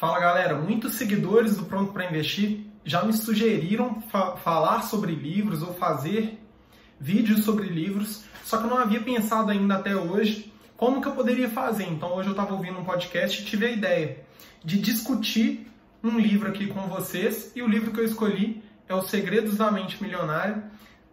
Fala galera, muitos seguidores do Pronto para Investir já me sugeriram fa falar sobre livros ou fazer vídeos sobre livros, só que eu não havia pensado ainda até hoje como que eu poderia fazer. Então hoje eu estava ouvindo um podcast e tive a ideia de discutir um livro aqui com vocês e o livro que eu escolhi é Os Segredos da Mente Milionária.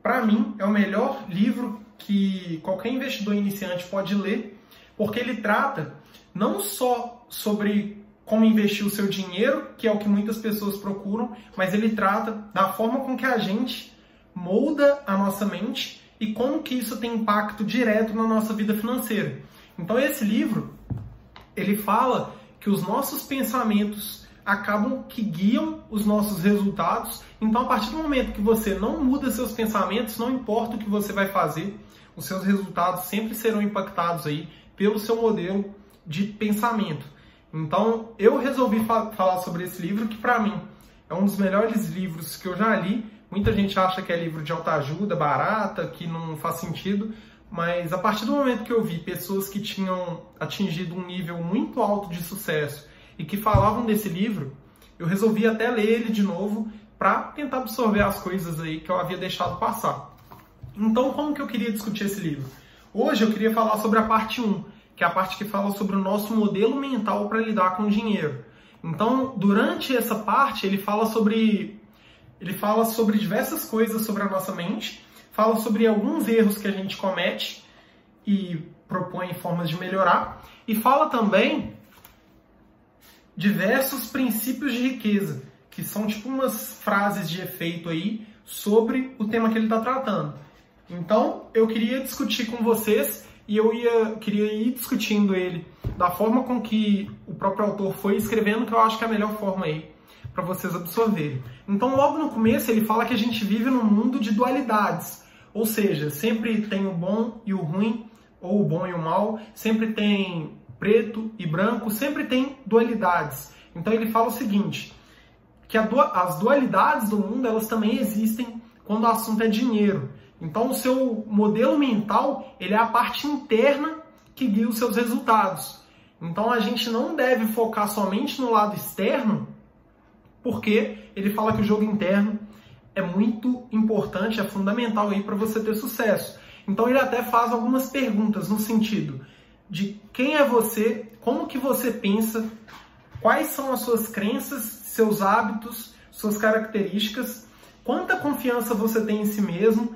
Para mim é o melhor livro que qualquer investidor iniciante pode ler, porque ele trata não só sobre como investir o seu dinheiro, que é o que muitas pessoas procuram, mas ele trata da forma com que a gente molda a nossa mente e como que isso tem impacto direto na nossa vida financeira. Então esse livro, ele fala que os nossos pensamentos acabam que guiam os nossos resultados. Então a partir do momento que você não muda seus pensamentos, não importa o que você vai fazer, os seus resultados sempre serão impactados aí pelo seu modelo de pensamento. Então, eu resolvi fa falar sobre esse livro, que para mim é um dos melhores livros que eu já li. Muita gente acha que é livro de autoajuda, barata, que não faz sentido, mas a partir do momento que eu vi pessoas que tinham atingido um nível muito alto de sucesso e que falavam desse livro, eu resolvi até ler ele de novo para tentar absorver as coisas aí que eu havia deixado passar. Então, como que eu queria discutir esse livro? Hoje eu queria falar sobre a parte 1, que é a parte que fala sobre o nosso modelo mental para lidar com o dinheiro. Então, durante essa parte, ele fala sobre ele fala sobre diversas coisas sobre a nossa mente, fala sobre alguns erros que a gente comete e propõe formas de melhorar e fala também diversos princípios de riqueza, que são tipo umas frases de efeito aí sobre o tema que ele está tratando. Então, eu queria discutir com vocês e eu ia queria ir discutindo ele da forma com que o próprio autor foi escrevendo, que eu acho que é a melhor forma aí para vocês absorverem. Então, logo no começo, ele fala que a gente vive num mundo de dualidades, ou seja, sempre tem o bom e o ruim, ou o bom e o mal, sempre tem preto e branco, sempre tem dualidades. Então, ele fala o seguinte, que as dualidades do mundo, elas também existem quando o assunto é dinheiro. Então, o seu modelo mental ele é a parte interna que guia os seus resultados. Então, a gente não deve focar somente no lado externo, porque ele fala que o jogo interno é muito importante, é fundamental aí para você ter sucesso. Então, ele até faz algumas perguntas no sentido de quem é você, como que você pensa, quais são as suas crenças, seus hábitos, suas características, quanta confiança você tem em si mesmo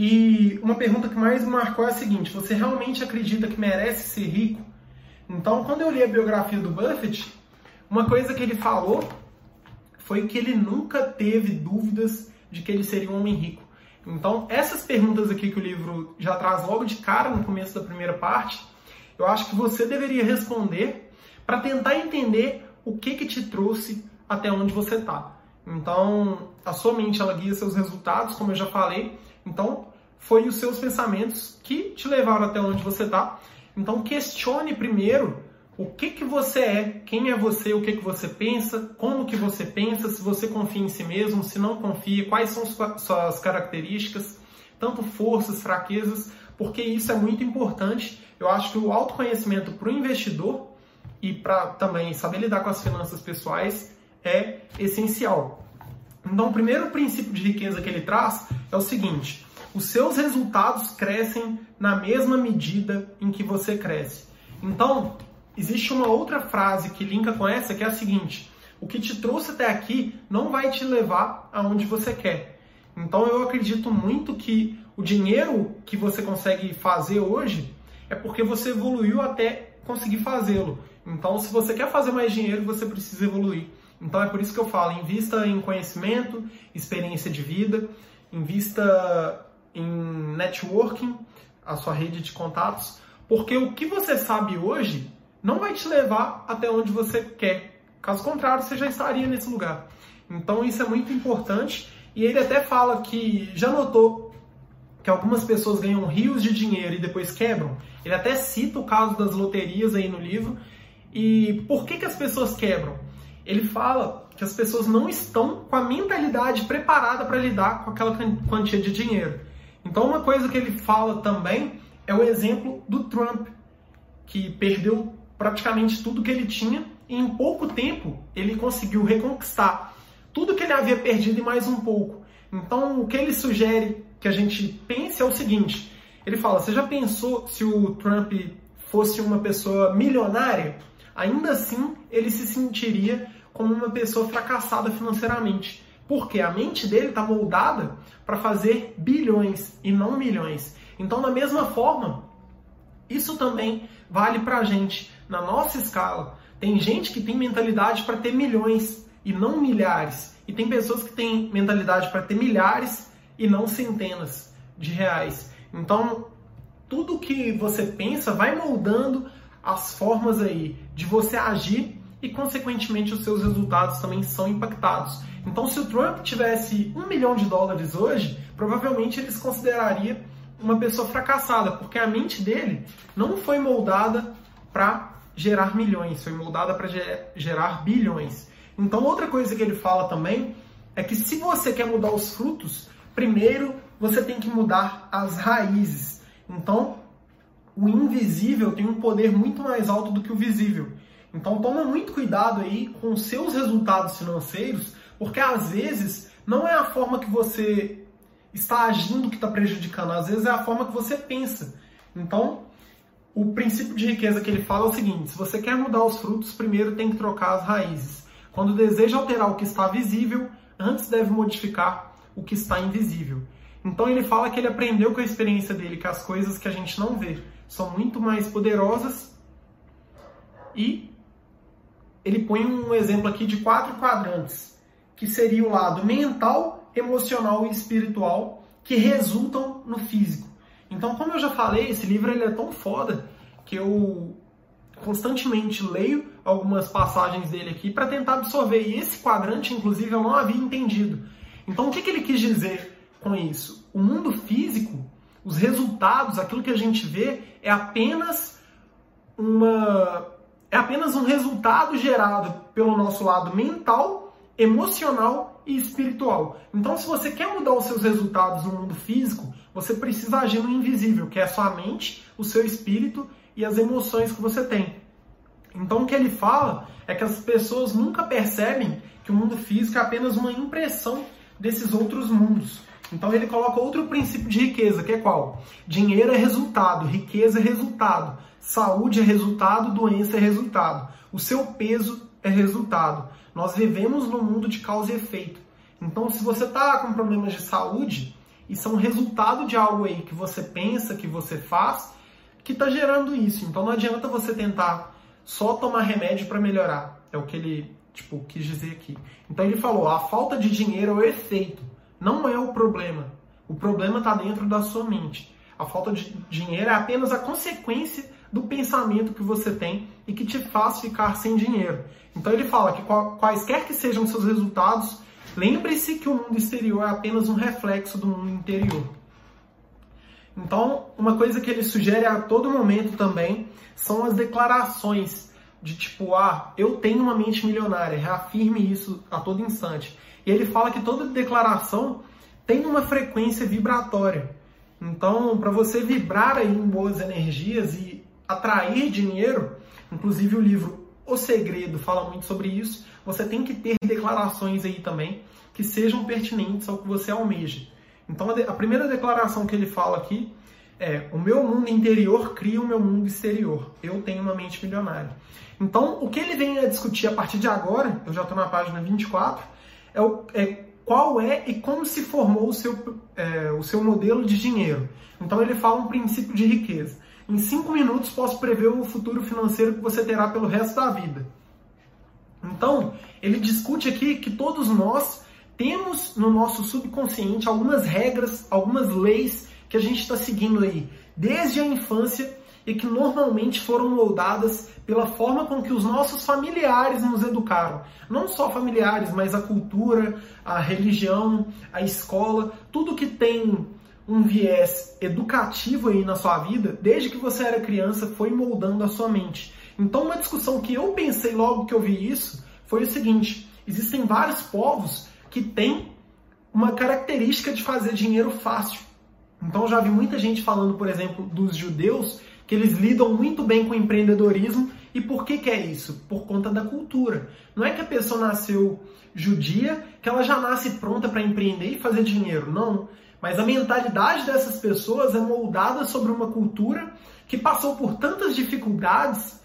e uma pergunta que mais me marcou é a seguinte: você realmente acredita que merece ser rico? Então, quando eu li a biografia do Buffett, uma coisa que ele falou foi que ele nunca teve dúvidas de que ele seria um homem rico. Então, essas perguntas aqui que o livro já traz logo de cara no começo da primeira parte, eu acho que você deveria responder para tentar entender o que que te trouxe até onde você está. Então, a sua mente ela guia seus resultados, como eu já falei, então, foi os seus pensamentos que te levaram até onde você está. Então, questione primeiro o que, que você é, quem é você, o que, que você pensa, como que você pensa, se você confia em si mesmo, se não confia, quais são suas características, tanto forças, fraquezas, porque isso é muito importante. Eu acho que o autoconhecimento para o investidor e para também saber lidar com as finanças pessoais é essencial. Então, o primeiro princípio de riqueza que ele traz é o seguinte: os seus resultados crescem na mesma medida em que você cresce. Então, existe uma outra frase que linka com essa que é a seguinte: o que te trouxe até aqui não vai te levar aonde você quer. Então, eu acredito muito que o dinheiro que você consegue fazer hoje é porque você evoluiu até conseguir fazê-lo. Então, se você quer fazer mais dinheiro, você precisa evoluir. Então, é por isso que eu falo: invista em conhecimento, experiência de vida, invista em networking, a sua rede de contatos, porque o que você sabe hoje não vai te levar até onde você quer. Caso contrário, você já estaria nesse lugar. Então isso é muito importante e ele até fala que já notou que algumas pessoas ganham rios de dinheiro e depois quebram. Ele até cita o caso das loterias aí no livro. E por que, que as pessoas quebram? Ele fala que as pessoas não estão com a mentalidade preparada para lidar com aquela quantia de dinheiro. Então, uma coisa que ele fala também é o exemplo do Trump, que perdeu praticamente tudo que ele tinha e em pouco tempo ele conseguiu reconquistar tudo que ele havia perdido e mais um pouco. Então, o que ele sugere que a gente pense é o seguinte: ele fala, você já pensou se o Trump fosse uma pessoa milionária? Ainda assim, ele se sentiria como uma pessoa fracassada financeiramente. Porque a mente dele está moldada para fazer bilhões e não milhões. Então, da mesma forma, isso também vale para a gente. Na nossa escala, tem gente que tem mentalidade para ter milhões e não milhares. E tem pessoas que têm mentalidade para ter milhares e não centenas de reais. Então, tudo que você pensa vai moldando as formas aí de você agir e, consequentemente, os seus resultados também são impactados. Então, se o Trump tivesse um milhão de dólares hoje, provavelmente ele se consideraria uma pessoa fracassada, porque a mente dele não foi moldada para gerar milhões, foi moldada para gerar bilhões. Então, outra coisa que ele fala também é que se você quer mudar os frutos, primeiro você tem que mudar as raízes. Então, o invisível tem um poder muito mais alto do que o visível. Então, toma muito cuidado aí com seus resultados financeiros, porque às vezes não é a forma que você está agindo que está prejudicando, às vezes é a forma que você pensa. Então, o princípio de riqueza que ele fala é o seguinte: se você quer mudar os frutos, primeiro tem que trocar as raízes. Quando deseja alterar o que está visível, antes deve modificar o que está invisível. Então ele fala que ele aprendeu com a experiência dele que as coisas que a gente não vê são muito mais poderosas e ele põe um exemplo aqui de quatro quadrantes, que seria o lado mental, emocional e espiritual, que resultam no físico. Então, como eu já falei, esse livro ele é tão foda que eu constantemente leio algumas passagens dele aqui para tentar absorver. E esse quadrante, inclusive, eu não havia entendido. Então, o que, que ele quis dizer com isso? O mundo físico, os resultados, aquilo que a gente vê, é apenas uma é apenas um resultado gerado pelo nosso lado mental, emocional e espiritual. Então, se você quer mudar os seus resultados no mundo físico, você precisa agir no invisível, que é a sua mente, o seu espírito e as emoções que você tem. Então o que ele fala é que as pessoas nunca percebem que o mundo físico é apenas uma impressão desses outros mundos. Então ele coloca outro princípio de riqueza, que é qual? Dinheiro é resultado, riqueza é resultado, saúde é resultado, doença é resultado, o seu peso é resultado. Nós vivemos num mundo de causa e efeito. Então, se você está com problemas de saúde, isso é um resultado de algo aí que você pensa, que você faz, que está gerando isso. Então não adianta você tentar só tomar remédio para melhorar. É o que ele tipo quis dizer aqui. Então ele falou: a falta de dinheiro é o efeito, não é o problema. O problema está dentro da sua mente. A falta de dinheiro é apenas a consequência do pensamento que você tem e que te faz ficar sem dinheiro. Então ele fala que quaisquer que sejam seus resultados, lembre-se que o mundo exterior é apenas um reflexo do mundo interior. Então, uma coisa que ele sugere a todo momento também são as declarações de tipo, ah, eu tenho uma mente milionária, reafirme isso a todo instante. E ele fala que toda declaração tem uma frequência vibratória. Então, para você vibrar aí em boas energias e atrair dinheiro, inclusive o livro O Segredo fala muito sobre isso, você tem que ter declarações aí também que sejam pertinentes ao que você almeja. Então a primeira declaração que ele fala aqui é: o meu mundo interior cria o meu mundo exterior. Eu tenho uma mente milionária. Então, o que ele vem a discutir a partir de agora, eu já estou na página 24, é, o, é qual é e como se formou o seu, é, o seu modelo de dinheiro. Então, ele fala um princípio de riqueza. Em cinco minutos, posso prever o futuro financeiro que você terá pelo resto da vida. Então, ele discute aqui que todos nós temos no nosso subconsciente algumas regras, algumas leis que a gente está seguindo aí desde a infância e que normalmente foram moldadas pela forma com que os nossos familiares nos educaram. Não só familiares, mas a cultura, a religião, a escola, tudo que tem um viés educativo aí na sua vida, desde que você era criança, foi moldando a sua mente. Então, uma discussão que eu pensei logo que eu vi isso foi o seguinte: existem vários povos que têm uma característica de fazer dinheiro fácil. Então já vi muita gente falando, por exemplo, dos judeus, que eles lidam muito bem com empreendedorismo E por que, que é isso? Por conta da cultura. Não é que a pessoa nasceu judia que ela já nasce pronta para empreender e fazer dinheiro. Não. Mas a mentalidade dessas pessoas é moldada sobre uma cultura que passou por tantas dificuldades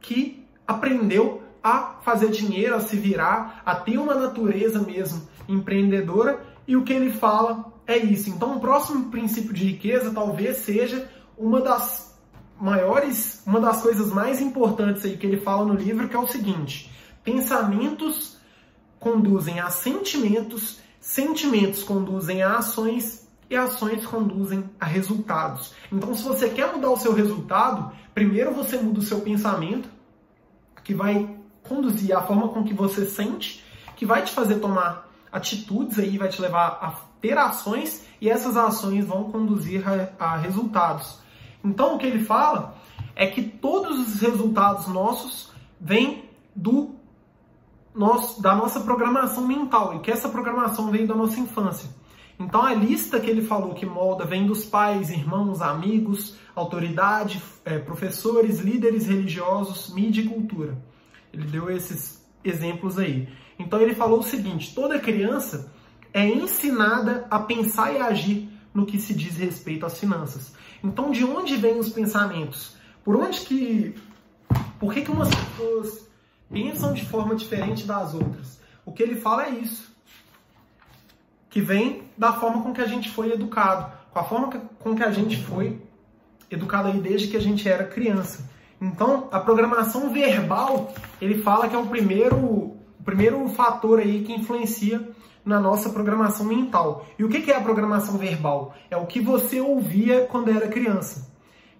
que aprendeu a fazer dinheiro, a se virar, a ter uma natureza mesmo empreendedora. E o que ele fala é isso. Então, o próximo princípio de riqueza talvez seja uma das maiores, uma das coisas mais importantes aí que ele fala no livro, que é o seguinte: pensamentos conduzem a sentimentos, sentimentos conduzem a ações e ações conduzem a resultados. Então, se você quer mudar o seu resultado, primeiro você muda o seu pensamento, que vai conduzir a forma com que você sente, que vai te fazer tomar atitudes aí, vai te levar a ter ações e essas ações vão conduzir a, a resultados. Então, o que ele fala é que todos os resultados nossos vêm do nosso, da nossa programação mental e que essa programação veio da nossa infância. Então a lista que ele falou que molda vem dos pais, irmãos, amigos, autoridade, é, professores, líderes religiosos, mídia e cultura. Ele deu esses exemplos aí. Então ele falou o seguinte: toda criança é ensinada a pensar e agir no que se diz respeito às finanças. Então de onde vêm os pensamentos? Por onde que por que, que umas pessoas pensam de forma diferente das outras. O que ele fala é isso. Que vem da forma com que a gente foi educado, com a forma com que a gente foi educado aí desde que a gente era criança. Então, a programação verbal, ele fala que é o primeiro, o primeiro fator aí que influencia na nossa programação mental. E o que é a programação verbal? É o que você ouvia quando era criança.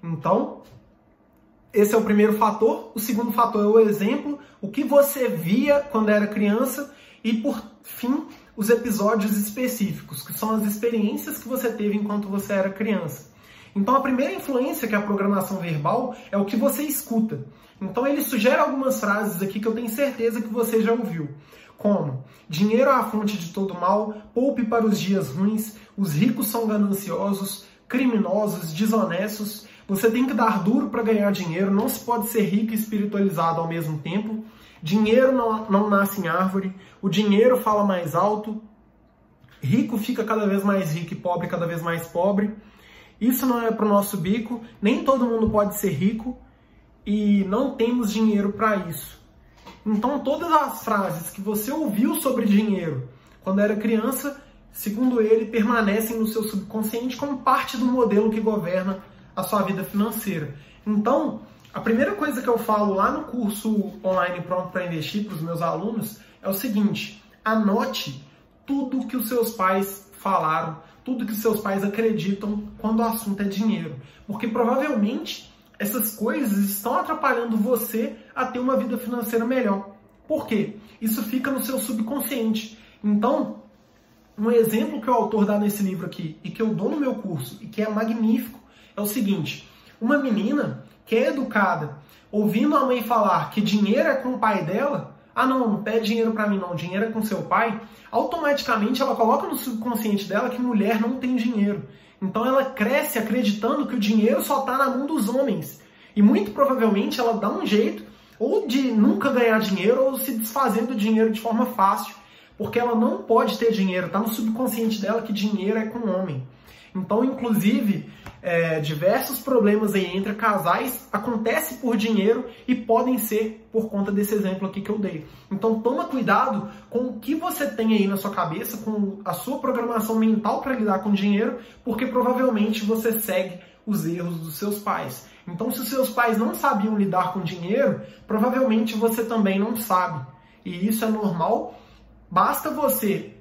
Então, esse é o primeiro fator. O segundo fator é o exemplo, o que você via quando era criança. E por fim, os episódios específicos, que são as experiências que você teve enquanto você era criança. Então, a primeira influência que é a programação verbal é o que você escuta. Então, ele sugere algumas frases aqui que eu tenho certeza que você já ouviu. Como: dinheiro é a fonte de todo mal, poupe para os dias ruins, os ricos são gananciosos, criminosos, desonestos, você tem que dar duro para ganhar dinheiro, não se pode ser rico e espiritualizado ao mesmo tempo. Dinheiro não, não nasce em árvore, o dinheiro fala mais alto, rico fica cada vez mais rico e pobre cada vez mais pobre. Isso não é para o nosso bico, nem todo mundo pode ser rico e não temos dinheiro para isso. Então, todas as frases que você ouviu sobre dinheiro quando era criança, segundo ele, permanecem no seu subconsciente como parte do modelo que governa a sua vida financeira. Então, a primeira coisa que eu falo lá no curso online Pronto para Investir para os meus alunos é o seguinte: anote tudo que os seus pais falaram, tudo que os seus pais acreditam quando o assunto é dinheiro. Porque provavelmente essas coisas estão atrapalhando você a ter uma vida financeira melhor. Por quê? Isso fica no seu subconsciente. Então, um exemplo que o autor dá nesse livro aqui e que eu dou no meu curso e que é magnífico é o seguinte: uma menina que é educada, ouvindo a mãe falar que dinheiro é com o pai dela, ah não, não pede dinheiro para mim não, dinheiro é com seu pai, automaticamente ela coloca no subconsciente dela que mulher não tem dinheiro. Então ela cresce acreditando que o dinheiro só está na mão dos homens. E muito provavelmente ela dá um jeito ou de nunca ganhar dinheiro ou se desfazer do dinheiro de forma fácil, porque ela não pode ter dinheiro, está no subconsciente dela que dinheiro é com homem. Então, inclusive, é, diversos problemas aí entre casais acontecem por dinheiro e podem ser por conta desse exemplo aqui que eu dei. Então toma cuidado com o que você tem aí na sua cabeça, com a sua programação mental para lidar com dinheiro, porque provavelmente você segue os erros dos seus pais. Então se os seus pais não sabiam lidar com dinheiro, provavelmente você também não sabe. E isso é normal. Basta você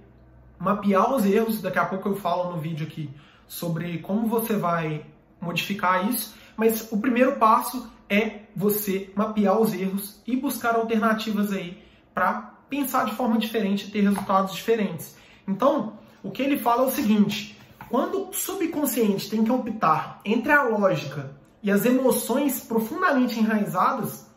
mapear os erros, daqui a pouco eu falo no vídeo aqui sobre como você vai modificar isso, mas o primeiro passo é você mapear os erros e buscar alternativas aí para pensar de forma diferente e ter resultados diferentes. Então, o que ele fala é o seguinte: quando o subconsciente tem que optar entre a lógica e as emoções profundamente enraizadas,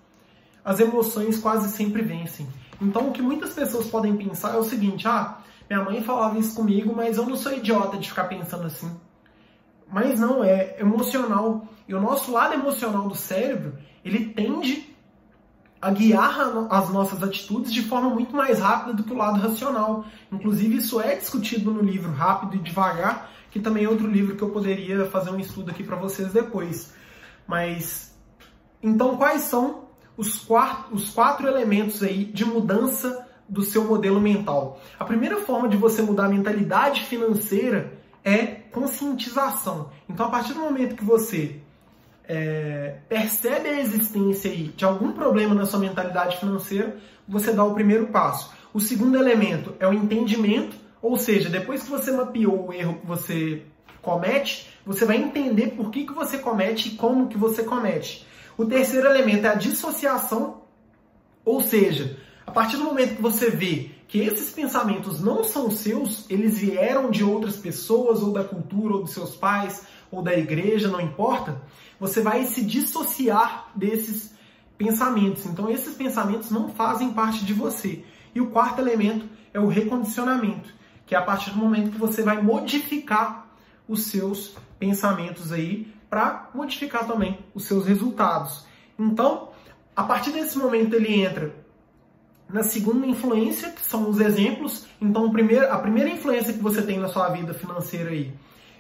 as emoções quase sempre vencem. Então, o que muitas pessoas podem pensar é o seguinte: ah, minha mãe falava isso comigo, mas eu não sou idiota de ficar pensando assim. Mas não, é emocional. E o nosso lado emocional do cérebro, ele tende a guiar as nossas atitudes de forma muito mais rápida do que o lado racional. Inclusive, isso é discutido no livro Rápido e Devagar, que também é outro livro que eu poderia fazer um estudo aqui para vocês depois. Mas, então, quais são os quatro, os quatro elementos aí de mudança do seu modelo mental? A primeira forma de você mudar a mentalidade financeira é conscientização. Então, a partir do momento que você é, percebe a existência aí de algum problema na sua mentalidade financeira, você dá o primeiro passo. O segundo elemento é o entendimento, ou seja, depois que você mapeou o erro que você comete, você vai entender por que, que você comete e como que você comete. O terceiro elemento é a dissociação, ou seja, a partir do momento que você vê que esses pensamentos não são seus, eles vieram de outras pessoas, ou da cultura, ou dos seus pais, ou da igreja, não importa, você vai se dissociar desses pensamentos. Então, esses pensamentos não fazem parte de você. E o quarto elemento é o recondicionamento, que é a partir do momento que você vai modificar os seus pensamentos aí para modificar também os seus resultados. Então, a partir desse momento ele entra na segunda influência, que são os exemplos. Então, a primeira influência que você tem na sua vida financeira aí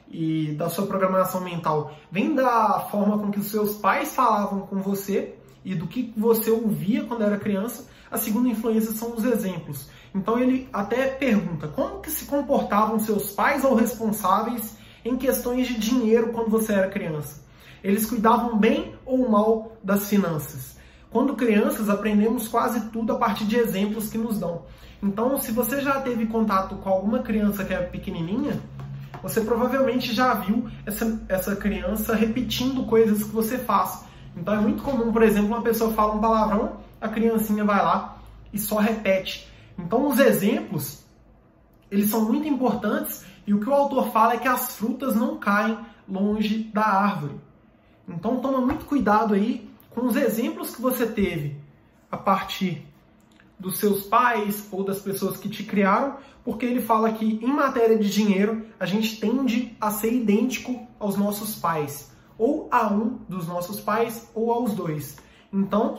e da sua programação mental vem da forma com que os seus pais falavam com você e do que você ouvia quando era criança. A segunda influência são os exemplos. Então ele até pergunta como que se comportavam seus pais ou responsáveis em questões de dinheiro quando você era criança. Eles cuidavam bem ou mal das finanças. Quando crianças, aprendemos quase tudo a partir de exemplos que nos dão. Então, se você já teve contato com alguma criança que é pequenininha, você provavelmente já viu essa, essa criança repetindo coisas que você faz. Então é muito comum, por exemplo, uma pessoa fala um palavrão, a criancinha vai lá e só repete. Então os exemplos, eles são muito importantes e o que o autor fala é que as frutas não caem longe da árvore. Então toma muito cuidado aí com os exemplos que você teve a partir dos seus pais ou das pessoas que te criaram, porque ele fala que em matéria de dinheiro a gente tende a ser idêntico aos nossos pais, ou a um dos nossos pais ou aos dois. Então,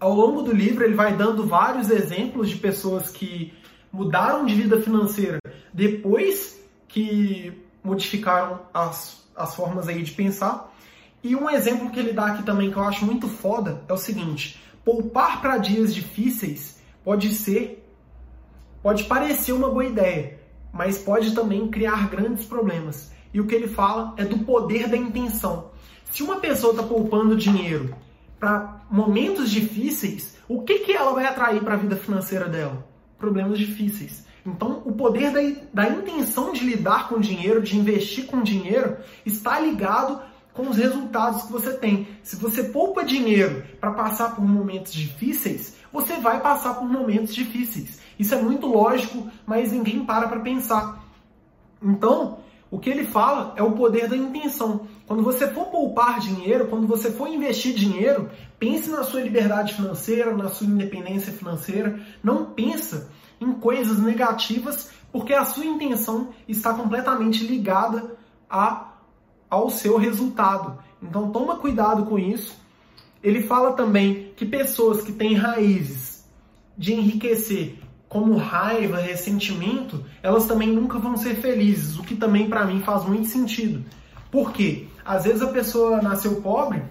ao longo do livro ele vai dando vários exemplos de pessoas que mudaram de vida financeira depois que modificaram as, as formas aí de pensar. E um exemplo que ele dá aqui também que eu acho muito foda é o seguinte: poupar para dias difíceis pode ser, pode parecer uma boa ideia, mas pode também criar grandes problemas. E o que ele fala é do poder da intenção. Se uma pessoa está poupando dinheiro para momentos difíceis, o que, que ela vai atrair para a vida financeira dela? Problemas difíceis. Então, o poder da, da intenção de lidar com dinheiro, de investir com dinheiro, está ligado com os resultados que você tem. Se você poupa dinheiro para passar por momentos difíceis, você vai passar por momentos difíceis. Isso é muito lógico, mas ninguém para para pensar. Então, o que ele fala é o poder da intenção. Quando você for poupar dinheiro, quando você for investir dinheiro, pense na sua liberdade financeira, na sua independência financeira. Não pensa em coisas negativas, porque a sua intenção está completamente ligada a ao seu resultado. Então toma cuidado com isso. Ele fala também que pessoas que têm raízes de enriquecer, como raiva, ressentimento, elas também nunca vão ser felizes, o que também para mim faz muito sentido. Por quê? Às vezes a pessoa nasceu pobre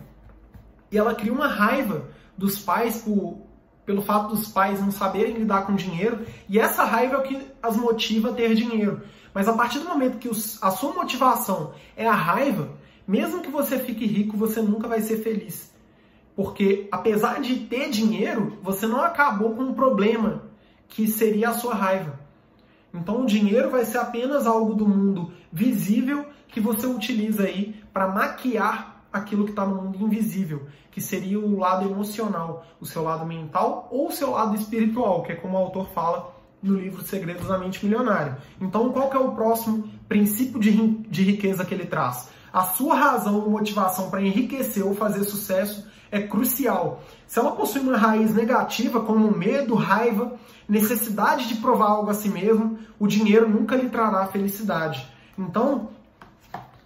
e ela cria uma raiva dos pais por, pelo fato dos pais não saberem lidar com dinheiro, e essa raiva é o que as motiva a ter dinheiro. Mas a partir do momento que os, a sua motivação é a raiva, mesmo que você fique rico, você nunca vai ser feliz. Porque apesar de ter dinheiro, você não acabou com um problema que seria a sua raiva. Então o dinheiro vai ser apenas algo do mundo visível que você utiliza aí para maquiar aquilo que está no mundo invisível, que seria o lado emocional, o seu lado mental ou o seu lado espiritual, que é como o autor fala no livro Segredos da Mente Milionária. Então, qual é o próximo princípio de, de riqueza que ele traz? A sua razão ou motivação para enriquecer ou fazer sucesso é crucial. Se ela possui uma raiz negativa, como medo, raiva, necessidade de provar algo a si mesmo, o dinheiro nunca lhe trará felicidade. Então,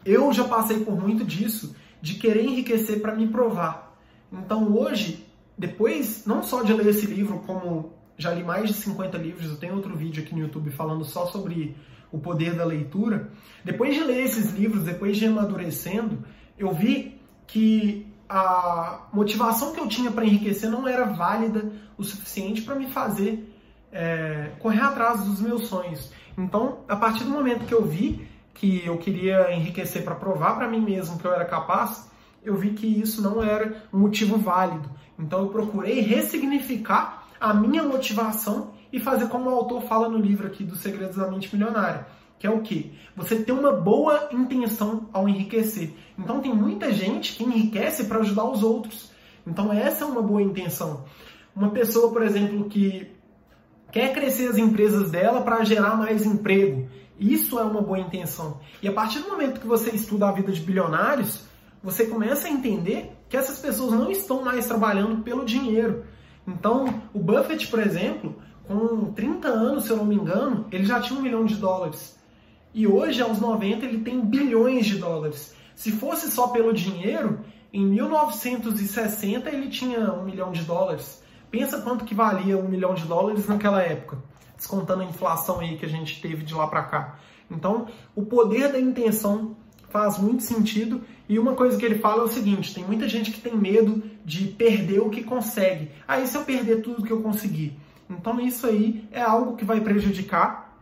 eu já passei por muito disso, de querer enriquecer para me provar. Então, hoje, depois, não só de ler esse livro, como já li mais de 50 livros, eu tenho outro vídeo aqui no YouTube falando só sobre o poder da leitura. Depois de ler esses livros, depois de amadurecendo, eu vi que a motivação que eu tinha para enriquecer não era válida o suficiente para me fazer é, correr atrás dos meus sonhos. Então, a partir do momento que eu vi que eu queria enriquecer para provar para mim mesmo que eu era capaz, eu vi que isso não era um motivo válido. Então, eu procurei ressignificar a minha motivação e fazer como o autor fala no livro aqui dos Segredos da Mente Milionária, que é o que? Você ter uma boa intenção ao enriquecer. Então tem muita gente que enriquece para ajudar os outros. Então essa é uma boa intenção. Uma pessoa, por exemplo, que quer crescer as empresas dela para gerar mais emprego. Isso é uma boa intenção. E a partir do momento que você estuda a vida de bilionários, você começa a entender que essas pessoas não estão mais trabalhando pelo dinheiro. Então, o Buffett, por exemplo, com 30 anos, se eu não me engano, ele já tinha um milhão de dólares. E hoje, aos 90, ele tem bilhões de dólares. Se fosse só pelo dinheiro, em 1960 ele tinha um milhão de dólares. Pensa quanto que valia um milhão de dólares naquela época, descontando a inflação aí que a gente teve de lá para cá. Então, o poder da intenção faz muito sentido. E uma coisa que ele fala é o seguinte: tem muita gente que tem medo de perder o que consegue. Aí, ah, se eu perder tudo que eu consegui? Então, isso aí é algo que vai prejudicar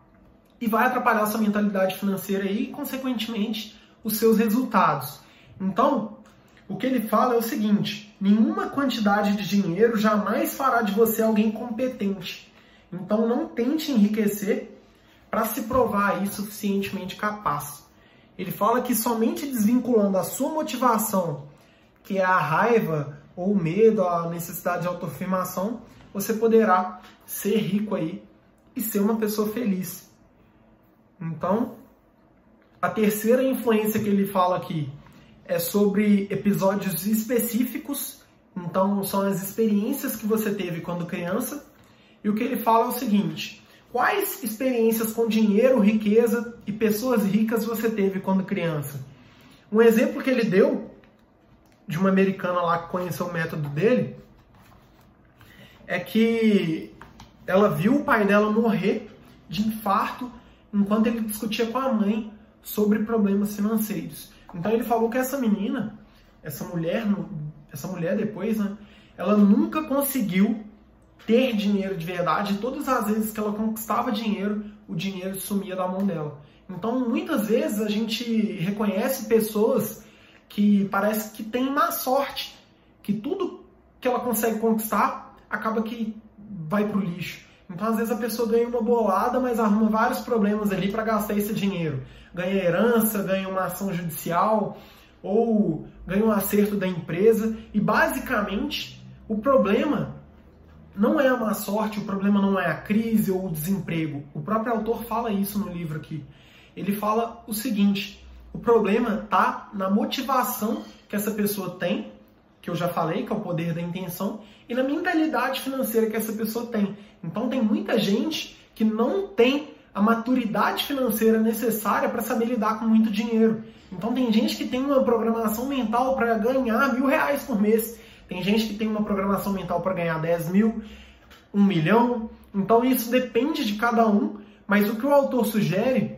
e vai atrapalhar sua mentalidade financeira e, consequentemente, os seus resultados. Então, o que ele fala é o seguinte: nenhuma quantidade de dinheiro jamais fará de você alguém competente. Então, não tente enriquecer para se provar aí suficientemente capaz. Ele fala que somente desvinculando a sua motivação, que é a raiva ou o medo, a necessidade de autoafirmação, você poderá ser rico aí e ser uma pessoa feliz. Então, a terceira influência que ele fala aqui é sobre episódios específicos. Então, são as experiências que você teve quando criança. E o que ele fala é o seguinte: quais experiências com dinheiro, riqueza e pessoas ricas você teve quando criança? Um exemplo que ele deu de uma americana lá que conheceu o método dele é que ela viu o pai dela morrer de infarto enquanto ele discutia com a mãe sobre problemas financeiros. Então ele falou que essa menina, essa mulher, essa mulher depois, né, ela nunca conseguiu ter dinheiro de verdade. Todas as vezes que ela conquistava dinheiro, o dinheiro sumia da mão dela. Então muitas vezes a gente reconhece pessoas que parece que têm má sorte, que tudo que ela consegue conquistar acaba que vai pro lixo. Então, às vezes, a pessoa ganha uma bolada, mas arruma vários problemas ali para gastar esse dinheiro. Ganha herança, ganha uma ação judicial, ou ganha um acerto da empresa. E, basicamente, o problema não é a má sorte, o problema não é a crise ou o desemprego. O próprio autor fala isso no livro aqui. Ele fala o seguinte: o problema está na motivação que essa pessoa tem que eu já falei, que é o poder da intenção, e na mentalidade financeira que essa pessoa tem. Então tem muita gente que não tem a maturidade financeira necessária para saber lidar com muito dinheiro. Então tem gente que tem uma programação mental para ganhar mil reais por mês. Tem gente que tem uma programação mental para ganhar 10 mil, um milhão. Então isso depende de cada um. Mas o que o autor sugere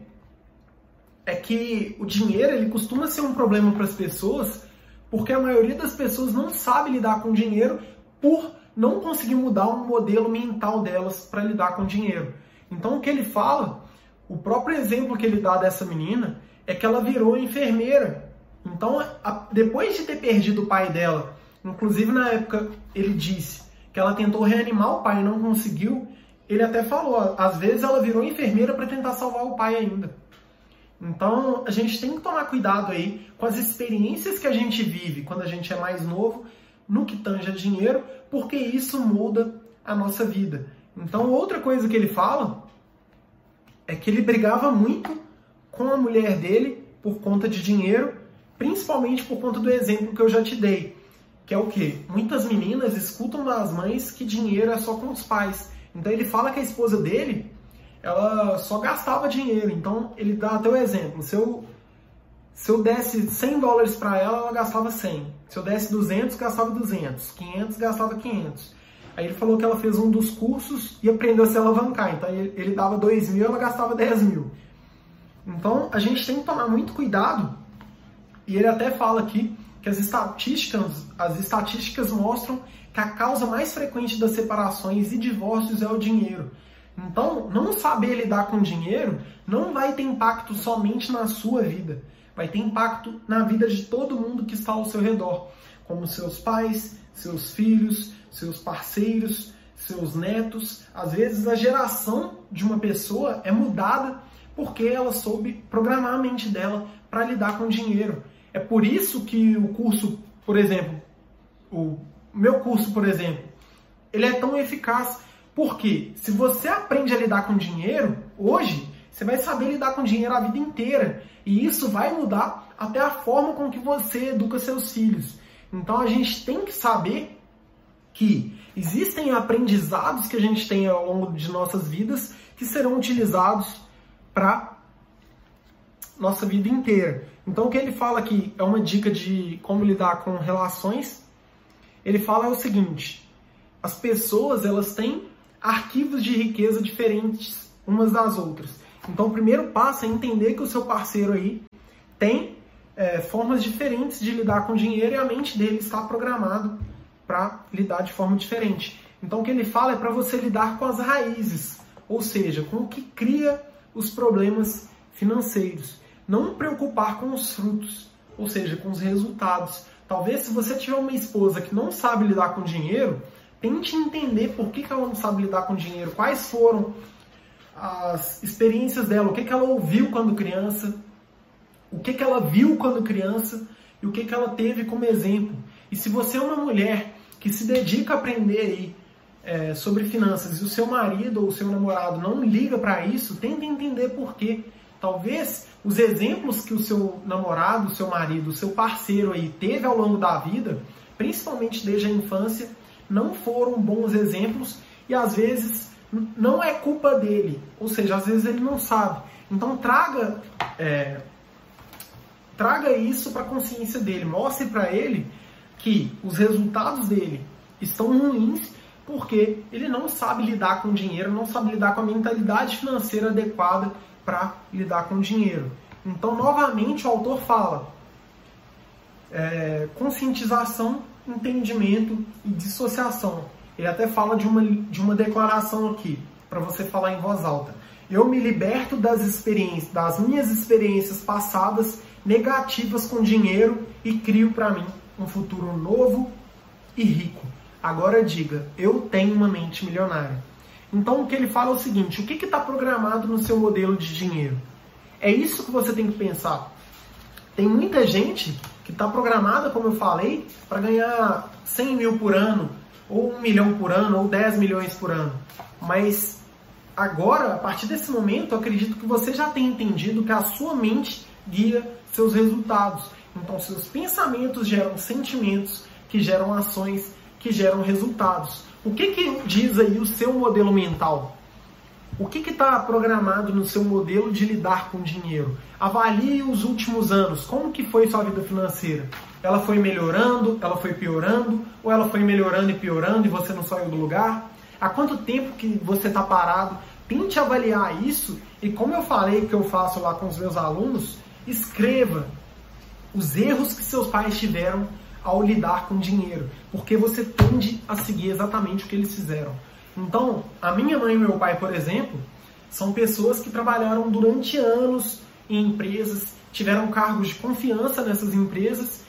é que o dinheiro ele costuma ser um problema para as pessoas porque a maioria das pessoas não sabe lidar com dinheiro por não conseguir mudar um modelo mental delas para lidar com dinheiro. Então o que ele fala, o próprio exemplo que ele dá dessa menina é que ela virou enfermeira. Então, depois de ter perdido o pai dela, inclusive na época ele disse que ela tentou reanimar o pai e não conseguiu, ele até falou, às vezes ela virou enfermeira para tentar salvar o pai ainda. Então, a gente tem que tomar cuidado aí com as experiências que a gente vive quando a gente é mais novo, no que tange a dinheiro, porque isso muda a nossa vida. Então, outra coisa que ele fala é que ele brigava muito com a mulher dele por conta de dinheiro, principalmente por conta do exemplo que eu já te dei, que é o que? Muitas meninas escutam das mães que dinheiro é só com os pais. Então ele fala que a esposa dele ela só gastava dinheiro. Então, ele dá até o exemplo. Se eu, se eu desse 100 dólares para ela, ela gastava 100. Se eu desse 200, gastava 200. 500, gastava 500. Aí ele falou que ela fez um dos cursos e aprendeu a se alavancar. Então ele dava 2 mil, ela gastava 10 mil. Então a gente tem que tomar muito cuidado. E ele até fala aqui que as estatísticas, as estatísticas mostram que a causa mais frequente das separações e divórcios é o dinheiro. Então, não saber lidar com dinheiro não vai ter impacto somente na sua vida, vai ter impacto na vida de todo mundo que está ao seu redor, como seus pais, seus filhos, seus parceiros, seus netos. Às vezes, a geração de uma pessoa é mudada porque ela soube programar a mente dela para lidar com dinheiro. É por isso que o curso, por exemplo, o meu curso, por exemplo, ele é tão eficaz porque se você aprende a lidar com dinheiro hoje, você vai saber lidar com dinheiro a vida inteira. E isso vai mudar até a forma com que você educa seus filhos. Então a gente tem que saber que existem aprendizados que a gente tem ao longo de nossas vidas que serão utilizados para nossa vida inteira. Então o que ele fala aqui é uma dica de como lidar com relações. Ele fala é o seguinte: as pessoas elas têm arquivos de riqueza diferentes umas das outras. Então, o primeiro passo é entender que o seu parceiro aí tem é, formas diferentes de lidar com dinheiro e a mente dele está programado para lidar de forma diferente. Então, o que ele fala é para você lidar com as raízes, ou seja, com o que cria os problemas financeiros. Não preocupar com os frutos, ou seja, com os resultados. Talvez se você tiver uma esposa que não sabe lidar com dinheiro, Tente entender por que, que ela não sabe lidar com dinheiro, quais foram as experiências dela, o que, que ela ouviu quando criança, o que, que ela viu quando criança e o que, que ela teve como exemplo. E se você é uma mulher que se dedica a aprender aí, é, sobre finanças e o seu marido ou o seu namorado não liga para isso, tente entender por quê. Talvez os exemplos que o seu namorado, o seu marido, o seu parceiro aí teve ao longo da vida, principalmente desde a infância, não foram bons exemplos e às vezes não é culpa dele, ou seja, às vezes ele não sabe. Então traga é, traga isso para a consciência dele, mostre para ele que os resultados dele estão ruins porque ele não sabe lidar com dinheiro, não sabe lidar com a mentalidade financeira adequada para lidar com dinheiro. Então, novamente, o autor fala: é, conscientização entendimento e dissociação. Ele até fala de uma, de uma declaração aqui, para você falar em voz alta. Eu me liberto das experiências, das minhas experiências passadas negativas com dinheiro e crio para mim um futuro novo e rico. Agora diga, eu tenho uma mente milionária. Então o que ele fala é o seguinte: o que está programado no seu modelo de dinheiro? É isso que você tem que pensar. Tem muita gente que está programada, como eu falei, para ganhar 100 mil por ano, ou 1 milhão por ano, ou 10 milhões por ano. Mas agora, a partir desse momento, eu acredito que você já tem entendido que a sua mente guia seus resultados. Então, seus pensamentos geram sentimentos, que geram ações, que geram resultados. O que, que diz aí o seu modelo mental? O que está programado no seu modelo de lidar com dinheiro? Avalie os últimos anos. Como que foi sua vida financeira? Ela foi melhorando, ela foi piorando, ou ela foi melhorando e piorando e você não saiu do lugar? Há quanto tempo que você está parado? Tente avaliar isso e como eu falei que eu faço lá com os meus alunos, escreva os erros que seus pais tiveram ao lidar com dinheiro, porque você tende a seguir exatamente o que eles fizeram. Então, a minha mãe e meu pai, por exemplo, são pessoas que trabalharam durante anos em empresas, tiveram cargos de confiança nessas empresas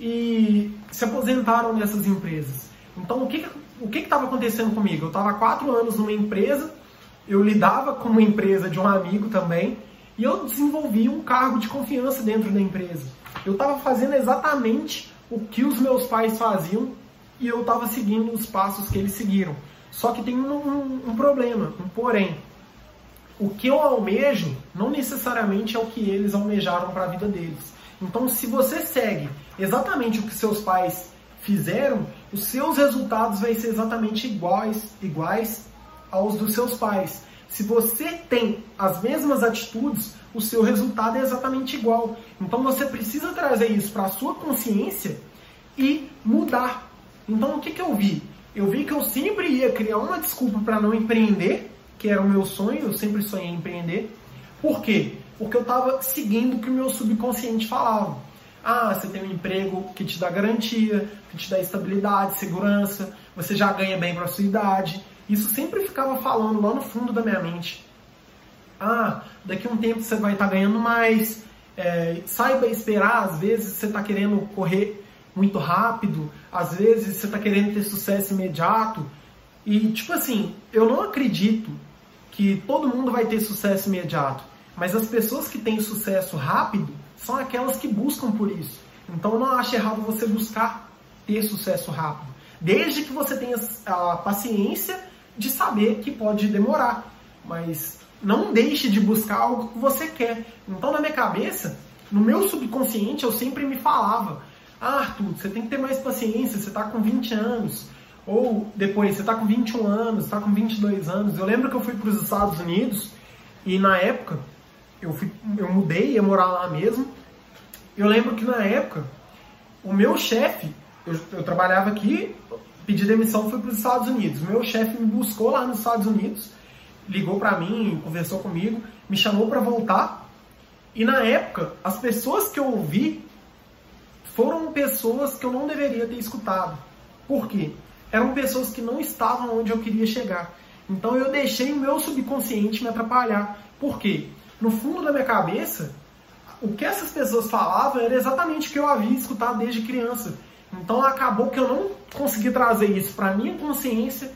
e se aposentaram nessas empresas. Então, o que o que estava acontecendo comigo? Eu estava quatro anos numa empresa, eu lidava com uma empresa de um amigo também, e eu desenvolvi um cargo de confiança dentro da empresa. Eu estava fazendo exatamente o que os meus pais faziam e eu estava seguindo os passos que eles seguiram. Só que tem um, um, um problema, um porém. O que eu almejo não necessariamente é o que eles almejaram para a vida deles. Então, se você segue exatamente o que seus pais fizeram, os seus resultados vão ser exatamente iguais, iguais aos dos seus pais. Se você tem as mesmas atitudes, o seu resultado é exatamente igual. Então você precisa trazer isso para a sua consciência e mudar. Então o que, que eu vi? Eu vi que eu sempre ia criar uma desculpa para não empreender, que era o meu sonho, eu sempre sonhei em empreender. Por quê? Porque eu estava seguindo o que o meu subconsciente falava. Ah, você tem um emprego que te dá garantia, que te dá estabilidade, segurança, você já ganha bem para sua idade. Isso sempre ficava falando lá no fundo da minha mente. Ah, daqui a um tempo você vai estar tá ganhando mais. É, saiba esperar, às vezes você está querendo correr muito rápido, às vezes você está querendo ter sucesso imediato. E, tipo assim, eu não acredito que todo mundo vai ter sucesso imediato, mas as pessoas que têm sucesso rápido são aquelas que buscam por isso. Então eu não acho errado você buscar ter sucesso rápido, desde que você tenha a paciência de saber que pode demorar, mas não deixe de buscar algo que você quer. Então na minha cabeça, no meu subconsciente, eu sempre me falava ah, Arthur, você tem que ter mais paciência, você está com 20 anos. Ou depois, você está com 21 anos, está com 22 anos. Eu lembro que eu fui para os Estados Unidos e na época eu, fui, eu mudei, ia morar lá mesmo. Eu lembro que na época o meu chefe, eu, eu trabalhava aqui, pedi demissão, fui para os Estados Unidos. Meu chefe me buscou lá nos Estados Unidos, ligou para mim, conversou comigo, me chamou para voltar. E na época, as pessoas que eu ouvi foram pessoas que eu não deveria ter escutado. Por quê? Eram pessoas que não estavam onde eu queria chegar. Então eu deixei o meu subconsciente me atrapalhar. Por quê? No fundo da minha cabeça, o que essas pessoas falavam era exatamente o que eu havia escutado desde criança. Então acabou que eu não consegui trazer isso para minha consciência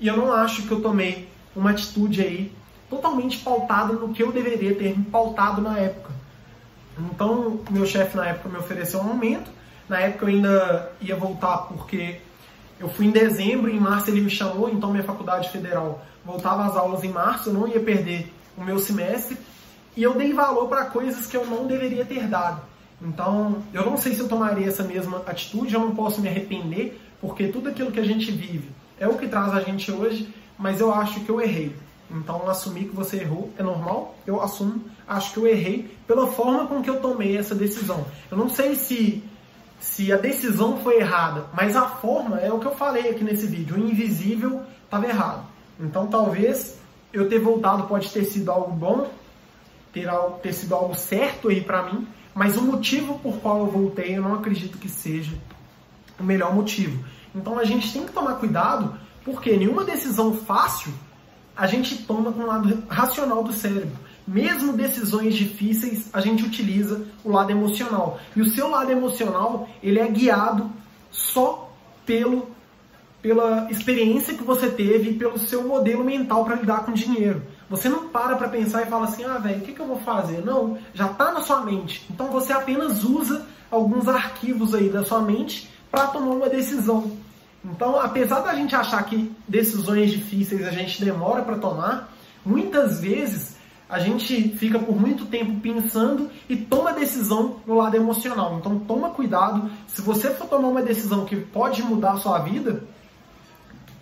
e eu não acho que eu tomei uma atitude aí totalmente pautada no que eu deveria ter me pautado na época. Então, meu chefe na época me ofereceu um aumento. Na época eu ainda ia voltar porque eu fui em dezembro, em março ele me chamou, então minha faculdade federal voltava às aulas em março, eu não ia perder o meu semestre. E eu dei valor para coisas que eu não deveria ter dado. Então, eu não sei se eu tomaria essa mesma atitude, eu não posso me arrepender, porque tudo aquilo que a gente vive é o que traz a gente hoje, mas eu acho que eu errei. Então, assumir que você errou é normal, eu assumo, acho que eu errei pela forma com que eu tomei essa decisão. Eu não sei se, se a decisão foi errada, mas a forma é o que eu falei aqui nesse vídeo. O invisível estava errado. Então, talvez eu ter voltado pode ter sido algo bom, ter, ter sido algo certo aí para mim, mas o motivo por qual eu voltei eu não acredito que seja o melhor motivo. Então, a gente tem que tomar cuidado, porque nenhuma decisão fácil a gente toma com o lado racional do cérebro. Mesmo decisões difíceis, a gente utiliza o lado emocional. E o seu lado emocional, ele é guiado só pelo pela experiência que você teve e pelo seu modelo mental para lidar com dinheiro. Você não para para pensar e fala assim: "Ah, velho, o que, que eu vou fazer?". Não, já está na sua mente. Então você apenas usa alguns arquivos aí da sua mente para tomar uma decisão. Então, apesar da gente achar que decisões difíceis a gente demora para tomar, muitas vezes a gente fica por muito tempo pensando e toma decisão no lado emocional. Então, toma cuidado. Se você for tomar uma decisão que pode mudar a sua vida,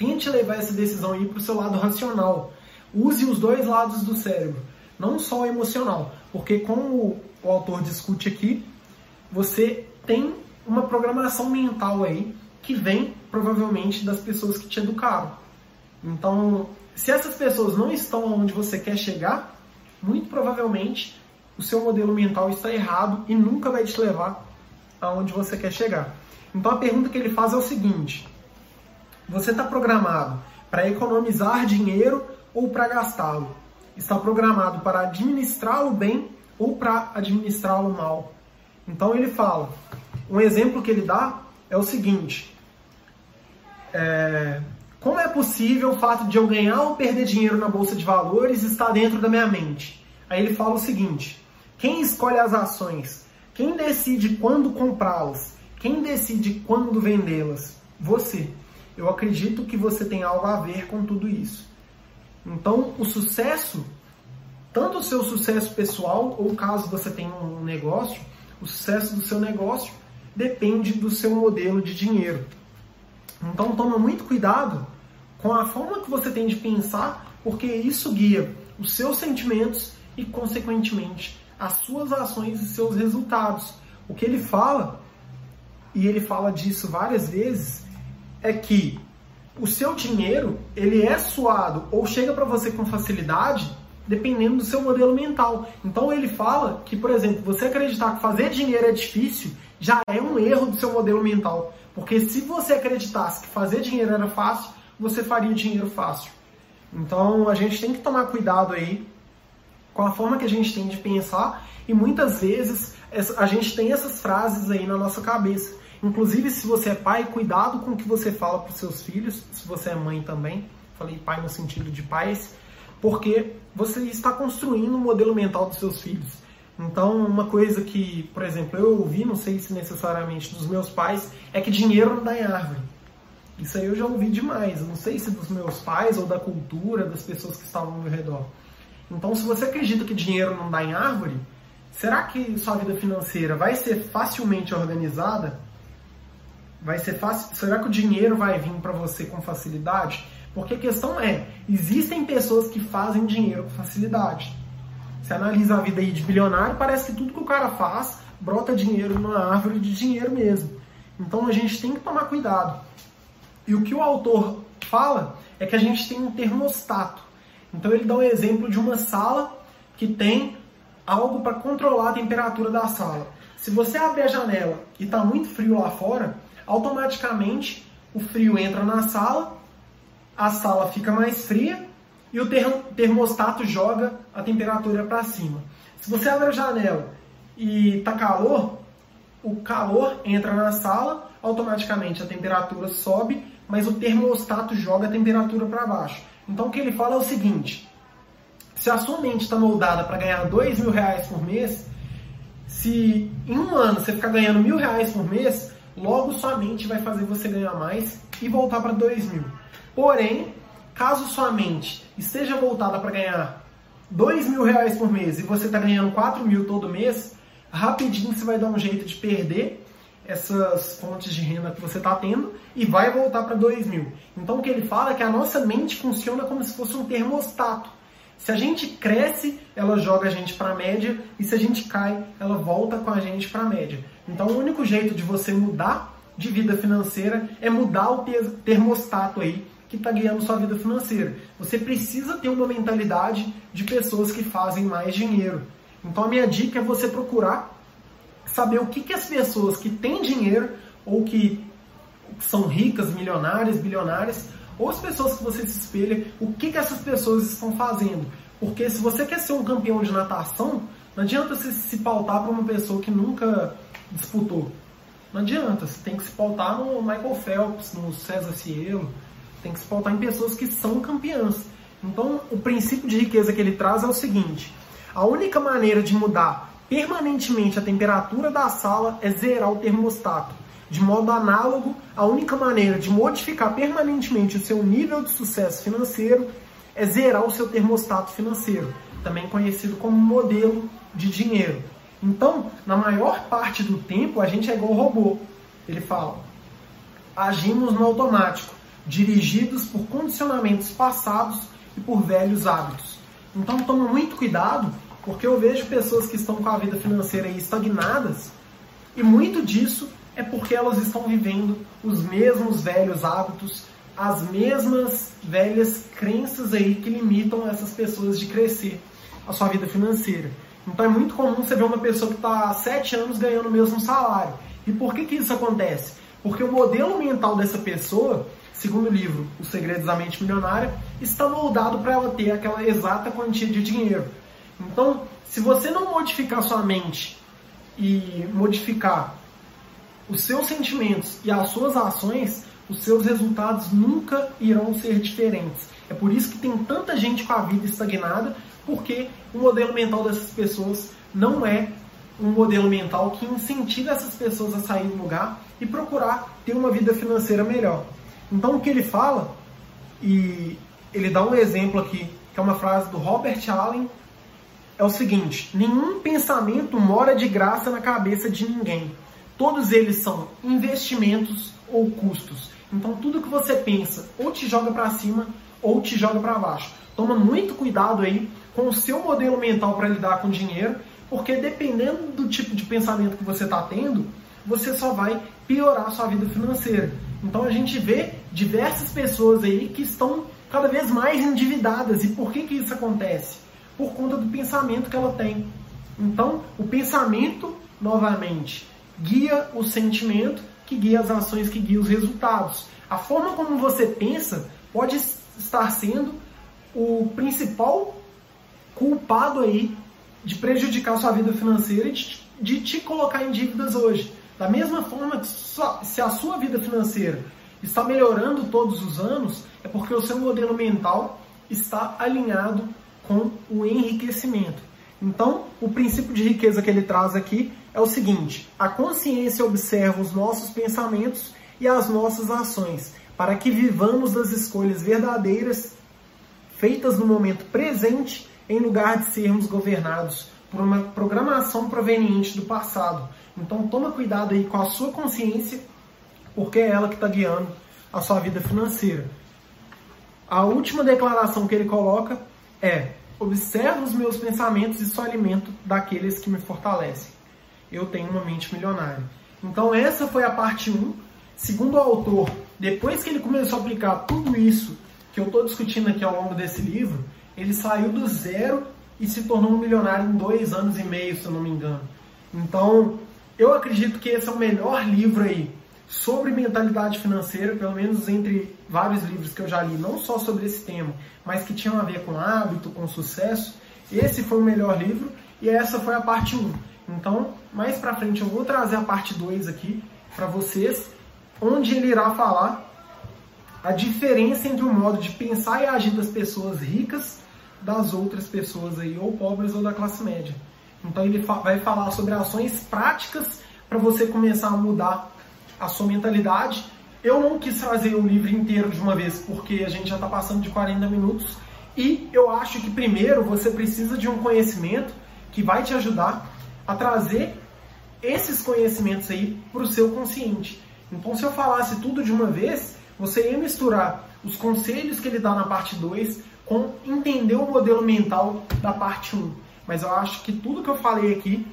tente levar essa decisão aí para o seu lado racional. Use os dois lados do cérebro, não só o emocional. Porque, como o autor discute aqui, você tem uma programação mental aí que vem provavelmente das pessoas que te educaram. Então, se essas pessoas não estão onde você quer chegar, muito provavelmente o seu modelo mental está errado e nunca vai te levar aonde você quer chegar. Então a pergunta que ele faz é o seguinte: você está programado para economizar dinheiro ou para gastá-lo? Está programado para administrá-lo bem ou para administrá-lo mal? Então ele fala, um exemplo que ele dá é o seguinte: é, como é possível o fato de eu ganhar ou perder dinheiro na bolsa de valores estar dentro da minha mente? Aí ele fala o seguinte: quem escolhe as ações? Quem decide quando comprá-las? Quem decide quando vendê-las? Você. Eu acredito que você tem algo a ver com tudo isso. Então, o sucesso, tanto o seu sucesso pessoal, ou caso você tenha um negócio, o sucesso do seu negócio depende do seu modelo de dinheiro. Então toma muito cuidado com a forma que você tem de pensar, porque isso guia os seus sentimentos e, consequentemente, as suas ações e seus resultados. O que ele fala e ele fala disso várias vezes, é que o seu dinheiro, ele é suado ou chega para você com facilidade dependendo do seu modelo mental. Então ele fala que, por exemplo, você acreditar que fazer dinheiro é difícil já é um erro do seu modelo mental. Porque se você acreditasse que fazer dinheiro era fácil, você faria dinheiro fácil. Então a gente tem que tomar cuidado aí com a forma que a gente tem de pensar e muitas vezes a gente tem essas frases aí na nossa cabeça. Inclusive, se você é pai, cuidado com o que você fala para os seus filhos, se você é mãe também. Falei pai no sentido de pais, porque você está construindo o um modelo mental dos seus filhos. Então, uma coisa que, por exemplo, eu ouvi, não sei se necessariamente dos meus pais, é que dinheiro não dá em árvore. Isso aí eu já ouvi demais. Não sei se dos meus pais ou da cultura, das pessoas que estavam ao meu redor. Então, se você acredita que dinheiro não dá em árvore, será que sua vida financeira vai ser facilmente organizada? Vai ser fácil? Será que o dinheiro vai vir para você com facilidade? Porque a questão é, existem pessoas que fazem dinheiro com facilidade. Você analisa a vida aí de bilionário, parece que tudo que o cara faz brota dinheiro numa árvore de dinheiro mesmo. Então a gente tem que tomar cuidado. E o que o autor fala é que a gente tem um termostato. Então ele dá um exemplo de uma sala que tem algo para controlar a temperatura da sala. Se você abrir a janela e está muito frio lá fora, automaticamente o frio entra na sala, a sala fica mais fria e o termostato joga a temperatura para cima. Se você abre a janela e está calor, o calor entra na sala, automaticamente a temperatura sobe, mas o termostato joga a temperatura para baixo. Então o que ele fala é o seguinte: se a sua mente está moldada para ganhar dois mil reais por mês, se em um ano você ficar ganhando mil reais por mês, logo sua mente vai fazer você ganhar mais e voltar para dois mil. Porém, caso sua mente esteja voltada para ganhar dois mil reais por mês e você está ganhando quatro mil todo mês, rapidinho você vai dar um jeito de perder essas fontes de renda que você está tendo e vai voltar para 2 mil. Então o que ele fala é que a nossa mente funciona como se fosse um termostato. Se a gente cresce, ela joga a gente para a média e se a gente cai, ela volta com a gente para a média. Então o único jeito de você mudar de vida financeira é mudar o termostato aí que está guiando sua vida financeira. Você precisa ter uma mentalidade de pessoas que fazem mais dinheiro. Então a minha dica é você procurar saber o que, que as pessoas que têm dinheiro ou que são ricas, milionárias, bilionárias, ou as pessoas que você se espelha, o que, que essas pessoas estão fazendo. Porque se você quer ser um campeão de natação, não adianta você se pautar para uma pessoa que nunca disputou. Não adianta, você tem que se pautar no Michael Phelps, no César Cielo, tem que se pautar em pessoas que são campeãs. Então, o princípio de riqueza que ele traz é o seguinte: a única maneira de mudar permanentemente a temperatura da sala é zerar o termostato. De modo análogo, a única maneira de modificar permanentemente o seu nível de sucesso financeiro é zerar o seu termostato financeiro, também conhecido como modelo de dinheiro. Então, na maior parte do tempo, a gente é igual robô. Ele fala: agimos no automático, dirigidos por condicionamentos passados e por velhos hábitos. Então, toma muito cuidado porque eu vejo pessoas que estão com a vida financeira estagnadas e muito disso é porque elas estão vivendo os mesmos velhos hábitos, as mesmas velhas crenças aí que limitam essas pessoas de crescer a sua vida financeira. Então é muito comum você ver uma pessoa que está há sete anos ganhando o mesmo salário. E por que, que isso acontece? Porque o modelo mental dessa pessoa, segundo o livro Os Segredos da Mente Milionária, está moldado para ela ter aquela exata quantia de dinheiro. Então, se você não modificar sua mente e modificar os seus sentimentos e as suas ações, os seus resultados nunca irão ser diferentes. É por isso que tem tanta gente com a vida estagnada, porque o modelo mental dessas pessoas não é um modelo mental que incentiva essas pessoas a sair do lugar e procurar ter uma vida financeira melhor. Então o que ele fala, e ele dá um exemplo aqui, que é uma frase do Robert Allen, é o seguinte: nenhum pensamento mora de graça na cabeça de ninguém. Todos eles são investimentos ou custos. Então tudo que você pensa ou te joga para cima ou te joga para baixo. Toma muito cuidado aí com o seu modelo mental para lidar com dinheiro, porque dependendo do tipo de pensamento que você está tendo, você só vai piorar a sua vida financeira. Então a gente vê diversas pessoas aí que estão cada vez mais endividadas. E por que, que isso acontece? Por conta do pensamento que ela tem. Então, o pensamento, novamente, guia o sentimento, que guia as ações, que guia os resultados. A forma como você pensa pode estar sendo o principal culpado aí de prejudicar sua vida financeira e de, te colocar em dívidas hoje. Da mesma forma que se a sua vida financeira está melhorando todos os anos, é porque o seu modelo mental está alinhado com o enriquecimento. Então, o princípio de riqueza que ele traz aqui é o seguinte: a consciência observa os nossos pensamentos e as nossas ações, para que vivamos as escolhas verdadeiras feitas no momento presente, em lugar de sermos governados por uma programação proveniente do passado. Então toma cuidado aí com a sua consciência, porque é ela que está guiando a sua vida financeira. A última declaração que ele coloca é: observo os meus pensamentos e só alimento daqueles que me fortalecem. Eu tenho uma mente milionária. Então essa foi a parte 1. Segundo o autor, depois que ele começou a aplicar tudo isso que eu estou discutindo aqui ao longo desse livro, ele saiu do zero e se tornou um milionário em dois anos e meio, se eu não me engano. Então, eu acredito que esse é o melhor livro aí sobre mentalidade financeira, pelo menos entre vários livros que eu já li, não só sobre esse tema, mas que tinham a ver com hábito, com sucesso. Esse foi o melhor livro e essa foi a parte 1. Então, mais pra frente eu vou trazer a parte 2 aqui para vocês, onde ele irá falar a diferença entre o modo de pensar e agir das pessoas ricas das outras pessoas aí, ou pobres ou da classe média. Então ele vai falar sobre ações práticas para você começar a mudar a sua mentalidade. Eu não quis trazer o livro inteiro de uma vez, porque a gente já está passando de 40 minutos. E eu acho que primeiro você precisa de um conhecimento que vai te ajudar a trazer esses conhecimentos aí para o seu consciente. Então, se eu falasse tudo de uma vez, você ia misturar os conselhos que ele dá na parte 2 com entender o modelo mental da parte 1. Mas eu acho que tudo que eu falei aqui,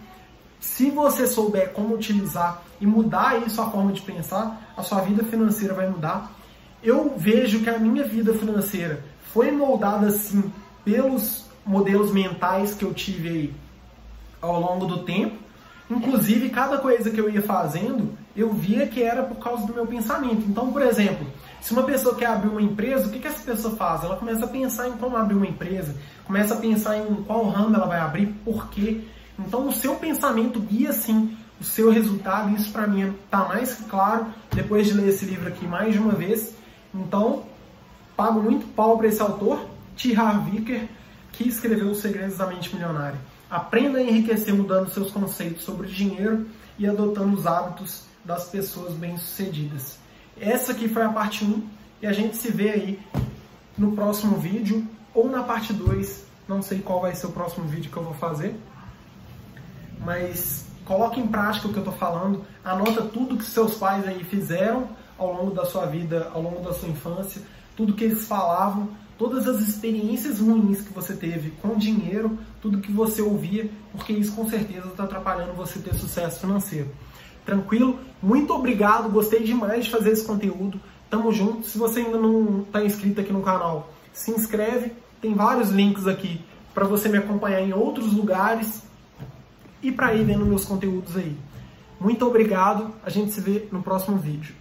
se você souber como utilizar e mudar isso a forma de pensar, a sua vida financeira vai mudar. Eu vejo que a minha vida financeira foi moldada assim pelos modelos mentais que eu tive aí ao longo do tempo. Inclusive, cada coisa que eu ia fazendo, eu via que era por causa do meu pensamento. Então, por exemplo, se uma pessoa quer abrir uma empresa, o que, que essa pessoa faz? Ela começa a pensar em como abrir uma empresa, começa a pensar em qual ramo ela vai abrir, por quê. Então o seu pensamento guia sim o seu resultado, isso para mim está mais claro depois de ler esse livro aqui mais de uma vez. Então, pago muito pau para esse autor, T. Harv Eker, que escreveu Os Segredos da Mente Milionária. Aprenda a enriquecer mudando seus conceitos sobre dinheiro e adotando os hábitos das pessoas bem-sucedidas. Essa aqui foi a parte 1 e a gente se vê aí no próximo vídeo ou na parte 2. Não sei qual vai ser o próximo vídeo que eu vou fazer. Mas coloque em prática o que eu estou falando. Anota tudo que seus pais aí fizeram ao longo da sua vida, ao longo da sua infância. Tudo que eles falavam, todas as experiências ruins que você teve com dinheiro, tudo que você ouvia, porque isso com certeza está atrapalhando você ter sucesso financeiro. Tranquilo? Muito obrigado, gostei demais de fazer esse conteúdo. Tamo junto. Se você ainda não está inscrito aqui no canal, se inscreve. Tem vários links aqui para você me acompanhar em outros lugares e para ir vendo meus conteúdos aí. Muito obrigado. A gente se vê no próximo vídeo.